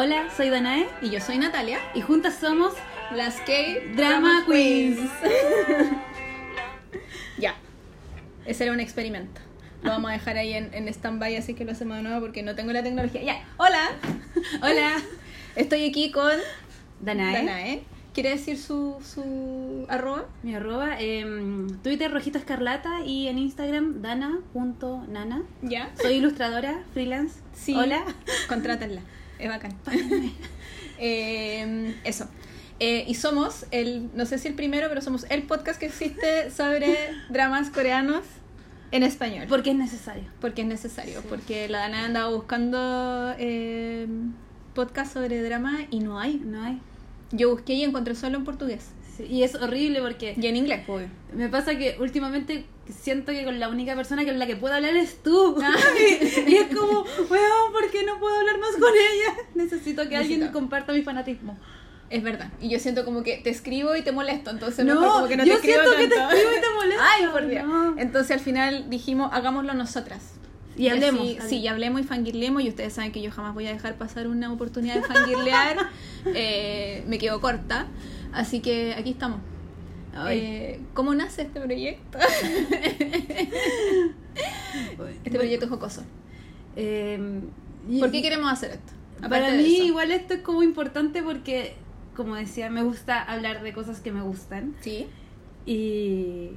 Hola, soy Danae Y yo soy Natalia. y juntas somos Las K Drama Queens. ya. Ese era un experimento. Lo vamos a dejar ahí en, en stand-by, así que lo hacemos de nuevo porque no tengo la tecnología. Ya. Hola. Hola, Estoy aquí con Danae. Danae. ¿Quiere decir su, su arroba? Mi arroba, em, Twitter Rojito Escarlata y en Instagram dana.nana. Ya. Soy ilustradora, freelance. Sí. Hola. Contrátenla. Es bacán. Eh, eso. Eh, y somos el, no sé si el primero, pero somos el podcast que existe sobre dramas coreanos en español. Porque es necesario. Porque es necesario. Porque la Dana andaba buscando eh, podcast sobre drama y no hay. No hay. Yo busqué y encontré solo en portugués. Sí, Y es horrible porque Y en inglés, pues, obvio. me pasa que últimamente siento que con la única persona con la que puedo hablar es tú. Ah. y es como, weón, ¿por qué no puedo hablar más con ella? Necesito que alguien comparta mi fanatismo. Es verdad. Y yo siento como que te escribo y te molesto, entonces No, mejor como que no yo te escribo siento que te escribo y te molesto. Ay, por Dios. No. Entonces al final dijimos, hagámoslo nosotras. Y hablemos. así- sí, y hablemos y fangirlemos. Y ustedes saben que yo jamás voy a dejar pasar una oportunidad de fangirlear. Eh, me quedo corta. Así que aquí estamos. Eh, ¿Cómo nace este proyecto? Este proyecto es jocoso. Eh, ¿Por qué queremos hacer esto? Para de mí igual esto es como importante porque, como decía, me gusta hablar de cosas que me gustan. Sí. Y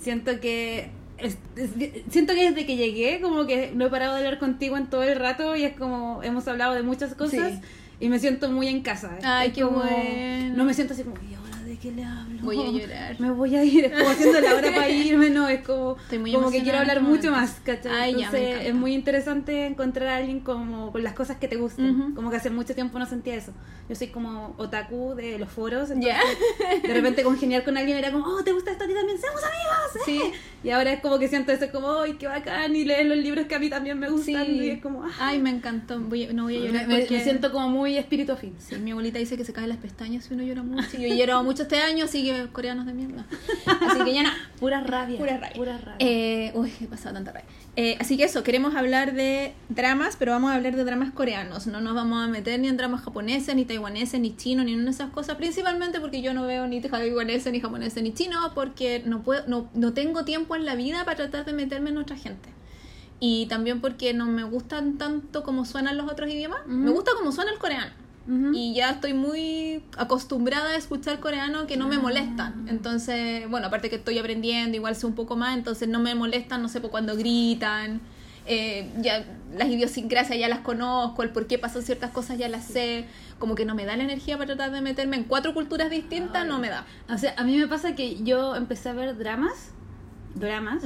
siento que... es- es- siento que desde que llegué como que no he parado de hablar contigo en todo el rato y es como hemos hablado de muchas cosas Sí. Y me siento muy en casa. Ay, Es qué como- bueno. No me siento así como, ¿y ahora de qué le hablo? Voy a llorar. Me voy a ir, es como haciendo la hora para irme, no, es como, Estoy muy como que quiero hablar mucho más, ¿cachai? Ay, ya, Entonces encanta. es muy interesante encontrar a alguien como con las cosas que te gustan, Ujú. como que hace mucho tiempo no sentía eso. Yo soy como otaku de los foros, entonces Ya. de repente congeniar con alguien era como, oh, ¿te gusta esto a ti también? ¡Seamos amigos! Sí. ¡eh!". Y ahora es como que siento eso como, ¡ay, qué bacán! Y leer los libros que a mí también me gustan Sí. y es como, ¡ah! Ay, me encantó. Voy a- no voy a llorar me- porque... me siento como muy espíritu afín. Sí, mi abuelita dice que se caen las pestañas si uno llora mucho. Y yo he llorado mucho este año, así que coreanos de mierda. Así que ya nada. Pura rabia. Pura rabia. Pura rabia. Eh, uy, he pasado tanta rabia. Eh, así que eso, queremos hablar de dramas, pero vamos a hablar de dramas coreanos. No nos vamos a meter ni en dramas japoneses, ni taiwaneses, ni chinos, ni en esas cosas. Principalmente porque yo no veo ni taiwaneses, ni japoneses, ni chinos, porque no, puedo, no, no tengo tiempo en la vida para tratar de meterme en otra gente. Y también porque no me gustan tanto como suenan los otros idiomas. Me gusta como suena el coreano. Y ya estoy muy acostumbrada a escuchar coreano que no me molestan. Entonces, bueno, aparte que estoy aprendiendo, igual sé un poco más, entonces no me molestan, no sé, por cuando gritan. eh, ya las idiosincrasias ya las conozco, el por qué pasan ciertas cosas ya las sé. Como que no me da la energía para tratar de meterme en cuatro culturas distintas, Ay. no me da. O sea, a mí me pasa que yo empecé a ver dramas, dramas,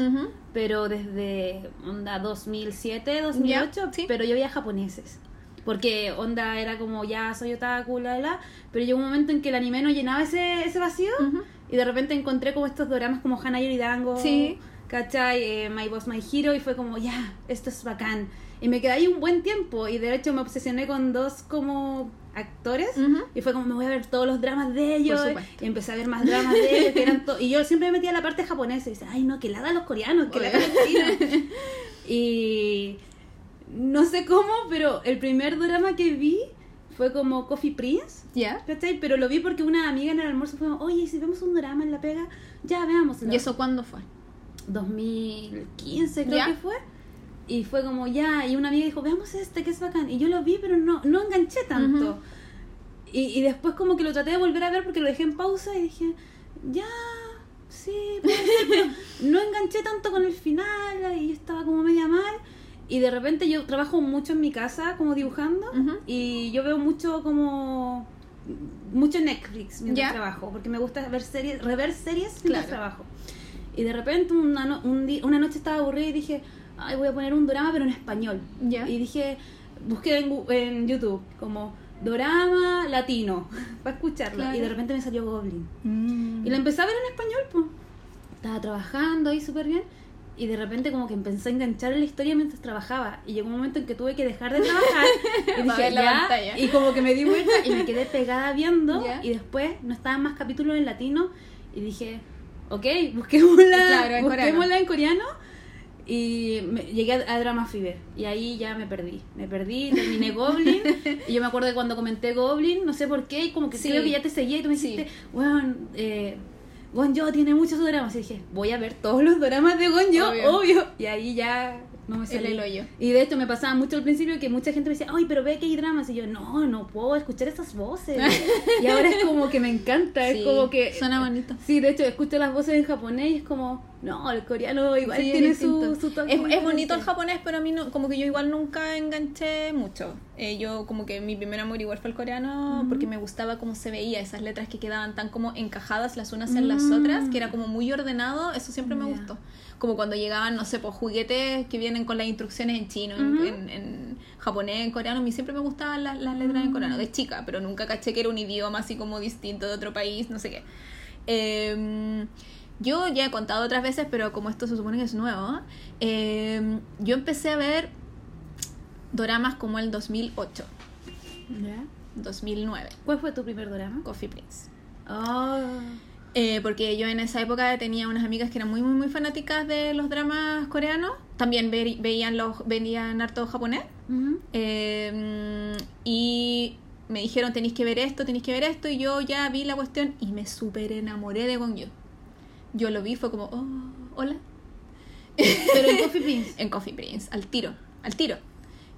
pero desde onda 2007, 2008, Ya, sí. pero yo veía japoneses. Porque onda era como ya soy otaku, la, la, pero llegó un momento en que el anime no llenaba ese, ese vacío Ujú. y de repente encontré como estos dramas como Hana Yoridango, Sí. ¿cachai? Eh, My Boss My Hero y fue como ya, esto es bacán. Y me quedé ahí un buen tiempo y de hecho me obsesioné con dos como actores Ujú. y fue como me voy a ver todos los dramas de ellos y empecé a ver más dramas de ellos que eran y yo siempre me metía la parte japonesa y decía ay no que la hagan los coreanos que la hagan los chinos y no sé cómo pero el primer drama que vi fue como Coffee Prince ¿Ya? pero lo vi porque una amiga en el almuerzo fue como oye ¿y si vemos un drama en la pega ya veamos ¿Y eso cuándo fue? 2015 creo que fue. Y fue como ya y una amiga dijo veamos este que es bacán y yo lo vi pero no no enganché tanto. Y, y después como que lo traté de volver a ver porque lo dejé en pausa y dije ya sí puede ser, pero no enganché tanto con el final y yo estaba como media mal y de repente yo trabajo mucho en mi casa como dibujando Ujú. y yo veo mucho como mucho Netflix mientras Ya. trabajo porque me gusta ver series rever series mientras Claro. trabajo y de repente una, no- un una noche estaba aburrida y dije ay voy a poner un drama pero en español Ya. y dije busqué en, en YouTube como drama latino para escucharlo Claro. y de repente me salió Goblin Mm. y la empecé a ver en español pues estaba trabajando ahí súper bien y de repente como que empecé a enganchar en la historia mientras trabajaba y llegó un momento en que tuve que dejar de trabajar y dije la ya pantalla. y como que me di vuelta y me quedé pegada viendo Ya. y después no estaban más capítulos en latino y dije ok busquémosla Claro, en busquémosla en coreano Y me- llegué a, a Drama Fever y ahí ya me perdí. Me perdí, terminé Goblin. y yo me acuerdo que cuando comenté Goblin, no sé por qué, y como que Sí. creo que ya te seguía y tú me Sí. dijiste, bueno, eh, Gonjo tiene muchos dramas. Y dije, voy a ver todos los dramas de Gonjo, Obvio. obvio. Y ahí ya no me El salí. el hoyo. Y de hecho me pasaba mucho al principio que mucha gente me decía, ay, pero ve que hay dramas. Y yo, no, no puedo escuchar esas voces. y ahora es como que me encanta, es como que... Suena bonito. Sí, de hecho, escucho las voces en japonés y es como, no, el coreano igual Sí, tiene su, su toque es, es bonito el japonés, pero a mí no, como que yo igual nunca enganché mucho. Eh, yo como que mi primer amor igual fue el coreano Ujú. porque me gustaba cómo se veía, esas letras que quedaban tan como encajadas las unas en las Mm. otras, que era como muy ordenado, eso siempre me gustó. Como cuando llegaban, no sé, pues juguetes que vienen con las instrucciones en chino, en- Ujú. en, en japonés, en coreano, a mí siempre me gustaban las, las letras en coreano, de chica, pero nunca caché que era un idioma así como distinto de otro país, no sé qué. Eh, yo ya he contado otras veces, pero como esto se supone que es nuevo, eh, yo empecé a ver doramas como el 2008, ¿Ya? 2009, ¿Cuál fue tu primer drama? Coffee Prince. Oh. Eh, porque yo en esa época tenía unas amigas que eran muy, muy, muy fanáticas de los dramas coreanos. También ve- veían, los, veían harto japonés. Eh, y me dijeron, tenéis que ver esto, tenéis que ver esto. Y yo ya vi la cuestión y me súper enamoré de Gongyo. Yo lo vi, fue como, oh, hola. Pero en Coffee Prince. en Coffee Prince, al tiro, al tiro.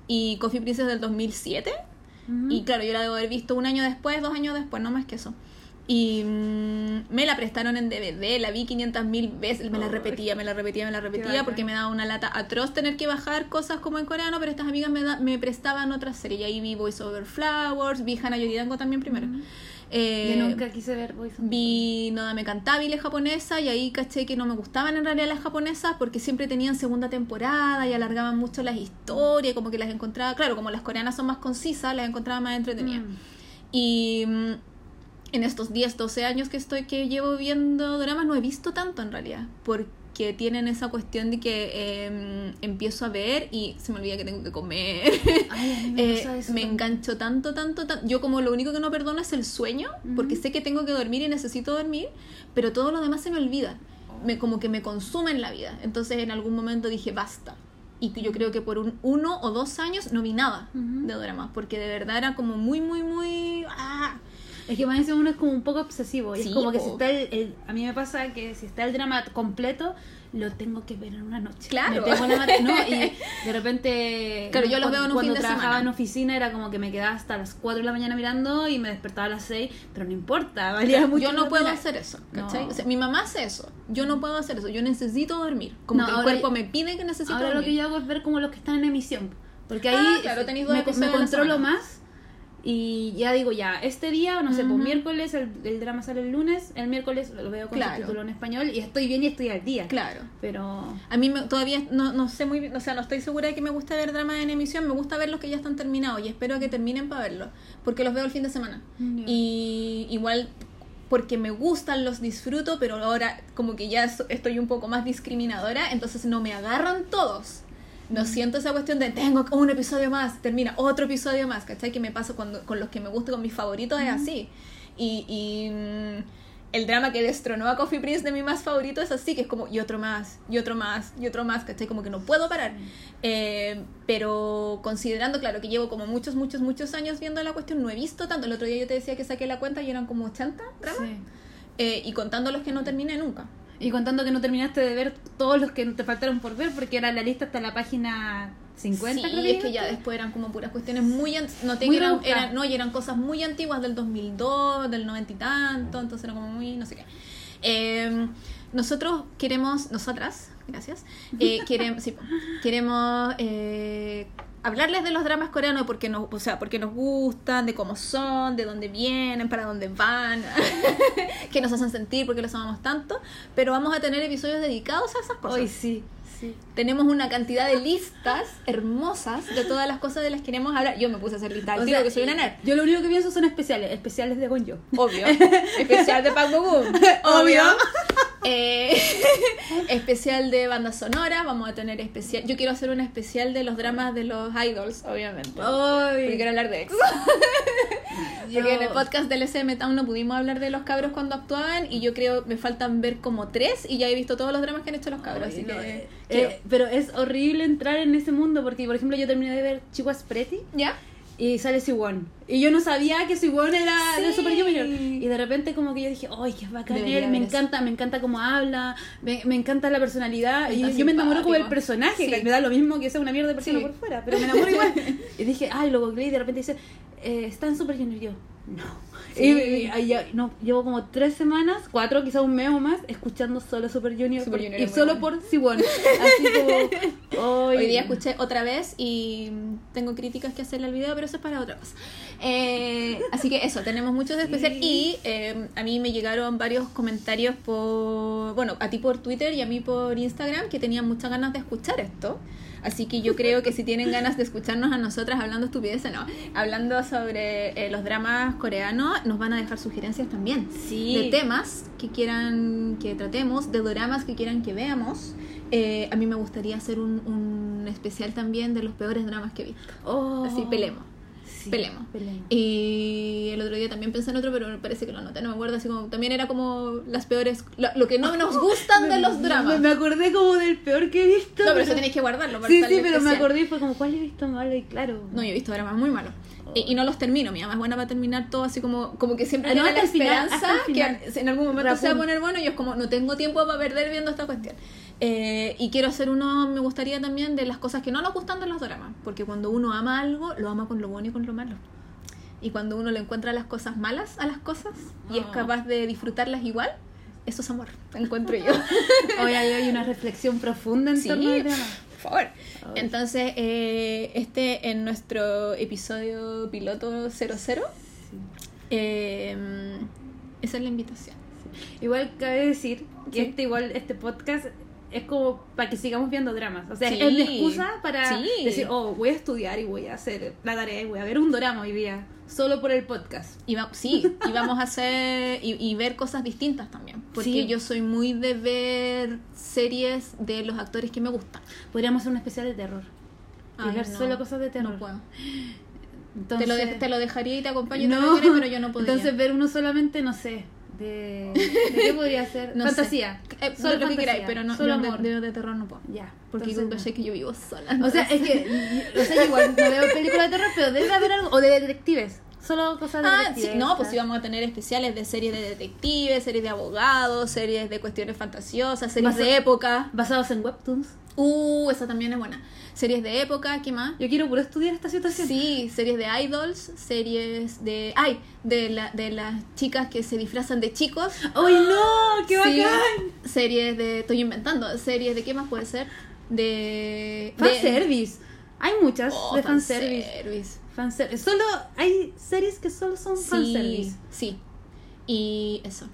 Y Coffee Prince es del 2007. Ujú. Y claro, yo la debo haber visto un año después, dos años después, no más que eso. Y mm, me la prestaron en DVD, la vi 500 mil veces, me la repetía, me la repetía, me la repetía, porque me daba una lata atroz tener que bajar cosas como en coreano, pero estas amigas me, da- me prestaban otras series. Y ahí vi Voice Over Flowers, vi Hana Yoridango también primero. Eh, Yo nunca quise ver Voice of- Vi Nodame Cantabile japonesa y ahí caché que no me gustaban en realidad las japonesas porque siempre tenían segunda temporada y alargaban mucho las historias, como que las encontraba, claro, como las coreanas son más concisas, las encontraba más entretenidas. Mm. Y mm, en estos 10, 12 años que estoy que llevo viendo dramas no he visto tanto en realidad, porque tienen esa cuestión de que eh, empiezo a ver y se me olvida que tengo que comer. Ay, me Eh, me engancho tanto, tanto, tanto. Yo como lo único que no perdono es el sueño, porque sé que tengo que dormir y necesito dormir, pero todo lo demás se me olvida. Me, como que me consume en la vida. Entonces en algún momento dije, basta. Y que yo creo que por un uno o dos años no vi nada de dramas, porque de verdad era como muy, muy, muy... ¡ah! Es que más uno es como un poco obsesivo. Y Sí, es como que po. si está el, el- A mí me pasa que si está el drama completo, lo tengo que ver en una noche. Claro. Me no, y de repente. Claro, yo los veo en un Cuando fin de trabajaba semana. en oficina era como que me quedaba hasta las 4 de la mañana mirando y me despertaba a las 6. Pero no importa, valía mucho. yo no puedo pena. hacer eso, ¿cachai? No. O sea, mi mamá hace eso. Yo no puedo hacer eso. Yo necesito dormir. Como No, que el ahora- cuerpo me pide que necesito Ahora lo dormir. que yo hago es ver como los que están en emisión. Porque ahí Ah, claro, me, me controlo más. Y ya digo, ya, este día, no sé, pues miércoles, el, el drama sale el lunes, el miércoles lo veo con Claro. subtítulo en español y estoy bien y estoy al día. Claro. Pero. A mí me- todavía no, no sé muy bien, o sea, no estoy segura de que me gusta ver dramas en emisión, me gusta ver los que ya están terminados y espero que terminen para verlos, porque los veo el fin de semana. Y igual porque me gustan, los disfruto, pero ahora como que ya estoy un poco más discriminadora, entonces no me agarran todos. No siento esa cuestión de tengo un episodio más, termina otro episodio más, ¿cachai? Que me pasa cuando, con los que me gusta, con mis favoritos, es así. Y, y, mm, el drama que destronó a Coffee Prince de mi más favorito es así, que es como y otro más, y otro más, y otro más, ¿cachai? Como que no puedo parar. Eh, pero considerando, claro, que llevo como muchos, muchos, muchos años viendo la cuestión, no he visto tanto. El otro día yo te decía que saqué la cuenta y eran como 80 dramas. Sí. Eh, y contando los que no terminé nunca. Y contando que no terminaste de ver todos los que te faltaron por ver, porque era la lista hasta la página 50, sí, creo es que ya después eran como puras cuestiones muy que eran, eran- no y eran cosas muy antiguas del 2002 del 90 y tanto entonces era como muy no sé qué Eh, nosotros queremos nosotras gracias eh, queremos sí, queremos eh, hablarles de los dramas coreanos porque nos o sea porque nos gustan de cómo son de dónde vienen para dónde van que nos hacen sentir porque los amamos tanto pero vamos a tener episodios dedicados a esas cosas. Hoy sí, sí. tenemos una cantidad de listas hermosas de todas las cosas de las que queremos hablar. Yo me puse a hacer listas, O al sea, tiro, que soy una nerd. Yo lo único que pienso son especiales, especiales de Gonjo. Obvio. Especial de Pac Boom. Obvio. Eh, especial de banda sonora, vamos a tener especial. Yo quiero hacer un especial de los dramas de los idols, obviamente. Porque quiero hablar de EXO. Porque en el podcast del SM Town no pudimos hablar de los cabros cuando actuaban y yo creo me faltan ver como tres y ya he visto todos los dramas que han hecho los cabros. así no, que eh, eh, pero es horrible entrar en ese mundo porque, por ejemplo, yo terminé de ver Chihuahua Pretty ¿Ya? Y sale Siwon. Y yo no sabía que Siwon era de Sí. Super Junior. Y de repente como que yo dije, ¡ay, qué bacán él! Me eso. encanta, me encanta cómo habla, me, me encanta la personalidad. Y yo me enamoro como simpático. personaje, Sí. que me da lo mismo que sea una mierda de persona Sí. por fuera, pero me enamoro igual. y dije, ¡ay, lo googleé! Y de repente dice, eh, ¿está en Super Junior? Yo, no. Sí. Y, y- y- ya- no, llevo como tres semanas, cuatro, quizás un mes o más, escuchando solo Super Junior. Super por- Junior y solo bueno. por Siwon. Así como, Hoy día escuché otra vez y tengo críticas que hacerle al video, pero eso es para otra cosa. Eh, así que eso, tenemos muchos de especial y eh, a mí me llegaron varios comentarios por, bueno, a ti por Twitter y a mí por Instagram que tenían muchas ganas de escuchar esto. Así que yo creo que si tienen ganas de escucharnos a nosotras hablando estupideces, no, hablando sobre eh, los dramas coreanos, nos van a dejar sugerencias también Sí. de temas que quieran que tratemos, de doramas que quieran que veamos. Eh, a mí me gustaría hacer un, un especial también de los peores dramas que he visto. Oh. Así, pelemos. Sí, Pelemos. pelemos. Y el otro día también pensé en otro, pero parece que lo anoté, no me acuerdo. Así como también era como las peores, lo, lo que no nos gustan de los dramas. Me, me acordé como del peor que he visto. No, pero eso tenéis que guardarlo. para Sí, sí, pero me acordé y fue como, ¿cuál he visto malo? Y claro. No, yo he visto dramas muy malos. Y, y no los termino, mi mamá es buena para terminar todo así como, como que siempre Ah, no, tiene la esperanza final. que en algún momento se va a poner bueno y es como, no tengo tiempo para perder viendo esta cuestión. Eh, y quiero hacer uno, me gustaría también de las cosas que no nos gustan de los dramas, porque cuando uno ama algo, lo ama con lo bueno y con lo malo. Y cuando uno le encuentra las cosas malas a las cosas y es Oh. capaz de disfrutarlas igual, eso es amor, encuentro yo. Hoy hay, una reflexión profunda en Sí, torno al tema. por favor. Entonces, eh, este en nuestro episodio piloto 00, eh, esa es la invitación. Igual cabe decir que Sí. este igual este podcast es como para que sigamos viendo dramas. O sea, Sí. es la excusa para Sí. decir, oh, voy a estudiar y voy a hacer la tarea y voy a ver un drama hoy día. Solo por el podcast. Y va- sí, y vamos a hacer y, y ver cosas distintas también. Porque Sí. yo soy muy de ver series de los actores que me gustan. Podríamos hacer un especial de terror. Y Ay, ver no, solo cosas de terror. No puedo. Entonces, Te, lo de- te lo dejaría y te acompaño, no, te lo pero yo no podría. Entonces ver uno solamente, no sé. ¿De, ¿de qué podría ser? No sé. Eh, Solo lo que queráis, pero no, solo yo de, de- de terror no puedo. Ya. Porque tú no. sé que yo vivo sola. O sea, es que, o sea, igual no veo películas de terror, pero debe haber algo, o de detectives, solo cosas de Ah, sí, no, pues vamos a tener especiales de series de detectives, series de abogados, series de cuestiones fantasiosas, series de época. Basados en webtoons. Uh, esa también es buena. Series de época, ¿qué más? Yo quiero puro estudiar esta situación. Sí, series de idols, series de... ¡Ay! De, la, de las chicas que se disfrazan de chicos. ¡Ay, no! ¡Qué Sí, bacán! Series de... Estoy inventando. Series de... ¿Qué más puede ser? De... de- Fanservice. Hay muchas Oh, de fanservice. fanservice. Fanservice. Solo hay series que solo son Sí, fanservice. sí. Y eso.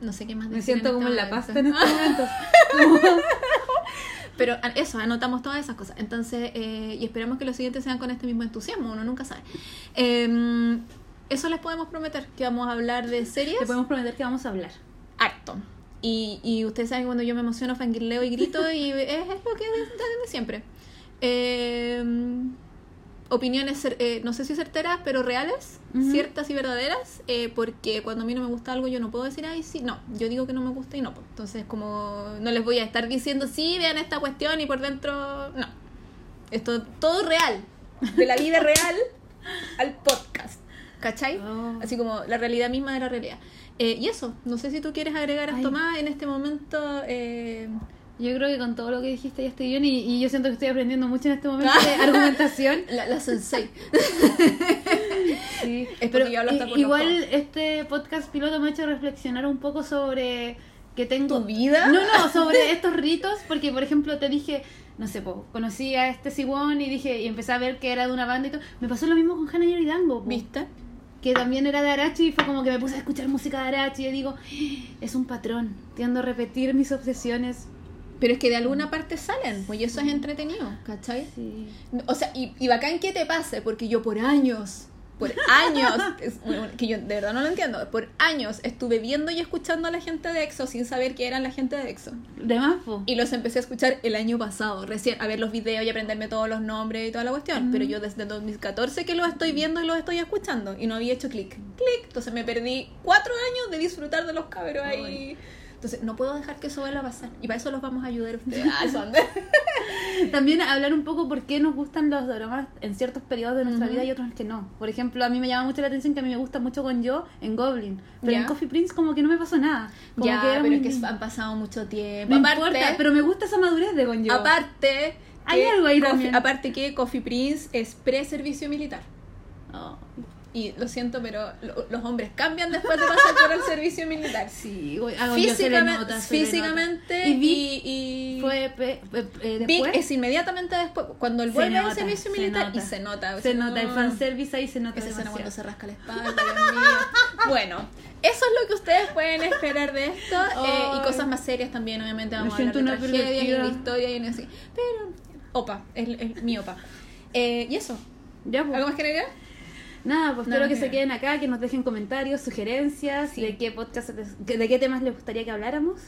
No sé qué más Me decir siento este como en la pasta en este momento. Pero eso, anotamos todas esas cosas. Entonces, eh, y esperamos que los siguientes sean con este mismo entusiasmo, uno nunca sabe. Eh, eso les podemos prometer, que vamos a hablar de series Te podemos prometer que vamos a hablar. harto. Y, y ustedes saben que cuando yo me emociono, fangirleo y grito, y es, es lo que es de siempre. Eh, opiniones, eh, no sé si certeras, pero reales, ciertas y verdaderas, eh, porque cuando a mí no me gusta algo yo no puedo decir, ay, sí, no, yo digo que no me gusta y no. pues. Entonces, como no les voy a estar diciendo, sí, vean esta cuestión y por dentro, no. Esto todo real, de la vida real al podcast, ¿cachai? Oh. Así como la realidad misma de la realidad. Eh, y eso, no sé si tú quieres agregar esto Ay. más en este momento. Yo creo que con todo lo que dijiste ya estoy bien y, y yo siento que estoy aprendiendo mucho en este momento de argumentación. la, la sensei. Sí, Es pero yo los igual este podcast piloto me ha hecho reflexionar un poco sobre que tengo ¿Tu vida? No, no, sobre estos ritos, porque por ejemplo te dije, no sé, po, conocí a este Siwon y dije y empecé a ver que era de una banda y todo. Me pasó lo mismo con Hannah Yoridango, ¿Viste? que también era de Arachi y fue como que me puse a escuchar música de Arachi y digo, es un patrón, tiendo a repetir mis obsesiones. Pero es que de alguna parte salen, pues y eso es entretenido, ¿cachai? Sí. O sea, y, y bacán que te pase, porque yo por años por años, es- bueno, que yo de verdad no lo entiendo, por años estuve viendo y escuchando a la gente de EXO sin saber que eran la gente de EXO. De más. Y los empecé a escuchar el año pasado, recién, a ver los videos y aprenderme todos los nombres y toda la cuestión. Pero yo desde 2014 que los estoy viendo y los estoy escuchando y no había hecho clic, clic. Entonces me perdí cuatro años de disfrutar de los cabros ahí. Entonces no puedo dejar que eso vuelva a pasar. Y para eso los vamos a ayudar a ustedes. Ah. También hablar un poco por qué nos gustan los dramas en ciertos periodos de nuestra vida y otros que no. Por ejemplo, a mí me llama mucho la atención que a mí me gusta mucho con yo en Goblin. Pero en Coffee Prince como que no me pasó nada. Como ya, que pero muy es que han pasado mucho tiempo. No aparte, importa, pero me gusta esa madurez de con yo. aparte, Hay algo ahí Coffee- también. aparte que Coffee Prince es pre-servicio militar. Oh, Y lo siento, pero lo- los hombres cambian después de pasar por el servicio militar. sí, güey, a Gon Yo se le Físicamente, nota, físicamente. Y Vic y, y- fue pe- pe- eh, Vic es inmediatamente después, cuando él vuelve al servicio se militar nota. y se nota. se nota, el fanservice ahí se nota Esa escena cuando se rasca la espalda. Bueno, eso es lo que ustedes pueden esperar de esto. eh, y cosas más serias también, obviamente, vamos a hablar de tragedias y de historia y así. Pero, opa, es, es mi opa. Eh, y eso, Ya, pues. ¿algo más que agregar? Nada, pues espero que que se queden acá, que nos dejen comentarios, sugerencias, de qué podcast, de qué temas les gustaría que habláramos.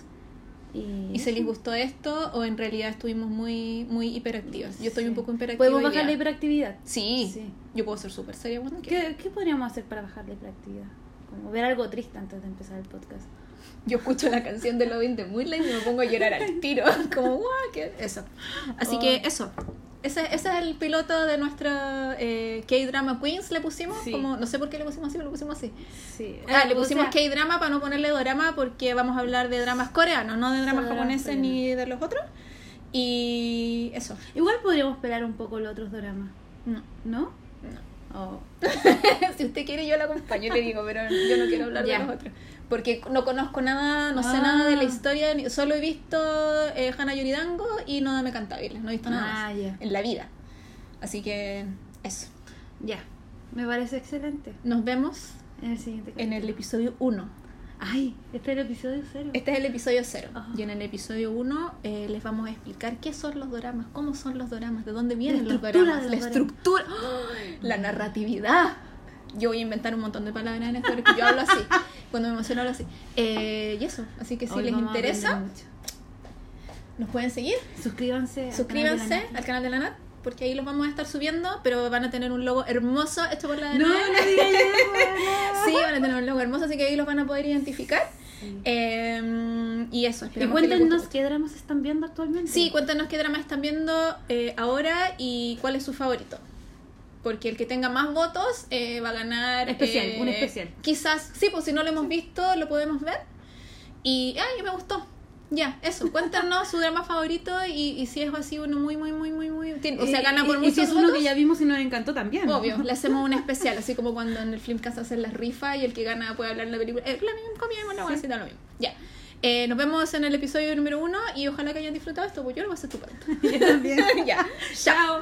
Y, ¿Y si les gustó esto o en realidad estuvimos muy muy hiperactivas? Yo estoy Sí. un poco hiperactiva. Podemos bajar la hiperactividad. Sí, Sí. yo puedo ser súper seria cuando quiera. ¿Qué, ¿Qué podríamos hacer para bajar la hiperactividad? Como ver algo triste antes de empezar el podcast. Yo escucho la canción de Loving de Moonlight y me pongo a llorar al tiro. Como, guau, ¿qué? Eso. Así que eso. Ese, ese es el piloto de nuestra eh, K-Drama Queens, le pusimos. Sí. Como, no sé por qué le pusimos así, pero lo pusimos así. Sí. Ah, le o pusimos sea, K-Drama para no ponerle drama porque vamos a hablar de dramas coreanos, no de dramas dramas japoneses ni de los otros. Y eso. Igual podríamos esperar un poco los otros dramas, No. ¿no? No. Oh. si usted quiere yo la acompaño, le digo, pero yo no quiero hablar de los otros. Porque no conozco nada, no sé Ah. nada de la historia, ni- solo he visto eh, Hana Yoridango y No Dame Cantables, no he visto nada Ah, más ya. en la vida. Así que eso. Ya. Me parece excelente. Nos vemos En el siguiente en el episodio 1. Ay, este es el episodio cero. Este es el episodio 0. Ajá. Y en el episodio 1 eh, les vamos a explicar qué son los doramas, cómo son los doramas, de dónde vienen los doramas, de la los estructura, ¡Ay! la narratividad. Yo voy a inventar un montón de palabras en esto porque yo hablo así. Cuando me emociono hablo así. Eh, y eso, así que si Hoy les interesa, nos pueden seguir. Suscríbanse. al Suscríbanse canal de la Nat. al canal de la Nat, porque ahí los vamos a estar subiendo, pero van a tener un logo hermoso hecho por la de No, no digas eso. Sí, van a tener un logo hermoso, así que ahí los van a poder identificar. Sí. Eh, y eso, Y cuéntenos qué dramas están viendo actualmente. Sí, cuéntanos qué drama están viendo eh, ahora y cuál es su favorito. Porque el que tenga más votos eh, va a ganar. Especial, eh, un especial. Quizás, sí, pues si no lo hemos visto, lo podemos ver. Y, ay, me gustó. Ya, eso. Cuéntanos su drama favorito y, y si es así uno muy, muy, muy, muy, muy. o sea, Y- gana por y- muchos Y si es uno votos, que ya vimos y nos encantó también. Obvio, le hacemos un especial, así como cuando en el Filmcast hacen las rifas y el que gana puede hablar en la película. Eh, la misma misma no voy a decir lo mismo. Ya. Eh, nos vemos en el episodio número uno y ojalá que hayan disfrutado esto, porque yo lo voy a hacer estupendo. Yo también. ya. Chao.